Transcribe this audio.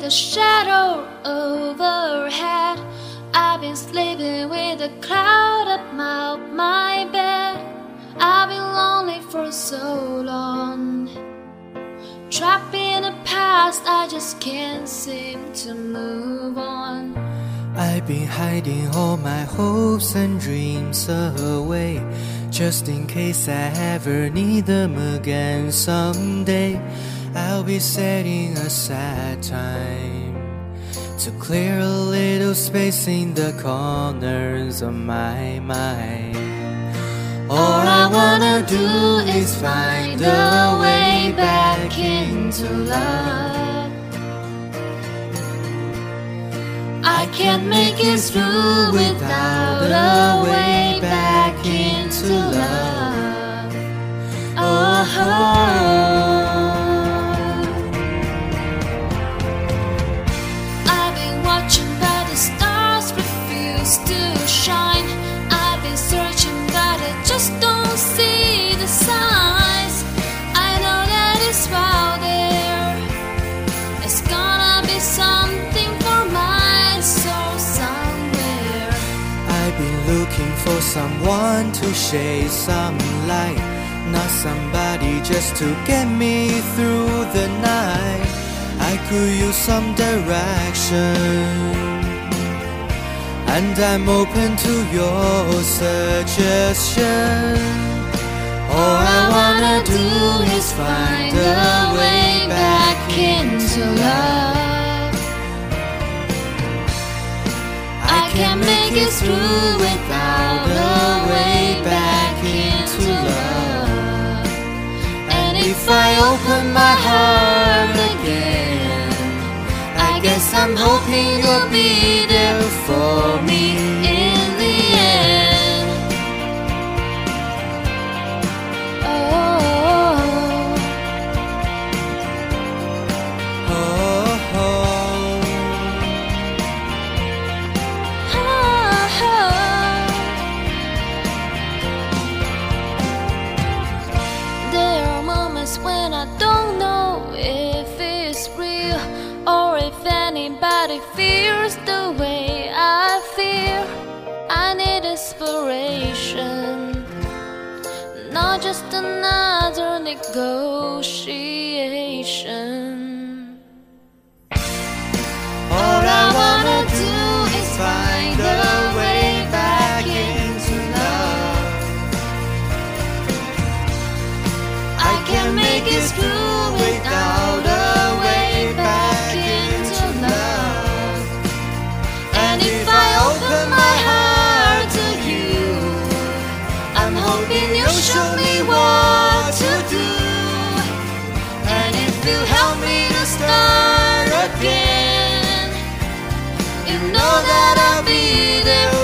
with a shadow overhead. I've been sleeping with a cloud above my bed. I've been lonely for so long. Trapped in the past, I just can't seem to move on. I've been hiding all my hopes and dreams away, just in case I ever need them again someday. I'll be setting aside time to clear a little space in the corners of my mind. All I wanna do is find a way back into love. I can't make it through without a way back into love. Oh. Someone to shade some light, not somebody just to get me through the night. I could use some direction, and I'm open to your suggestion. All I wanna do is find a way back into love. I can't make it through guess I'm hoping you'll be there for me anybody feels the way I feel. I need inspiration, not just another negotiation. All I wanna do is find a way back into love. I can't make it through start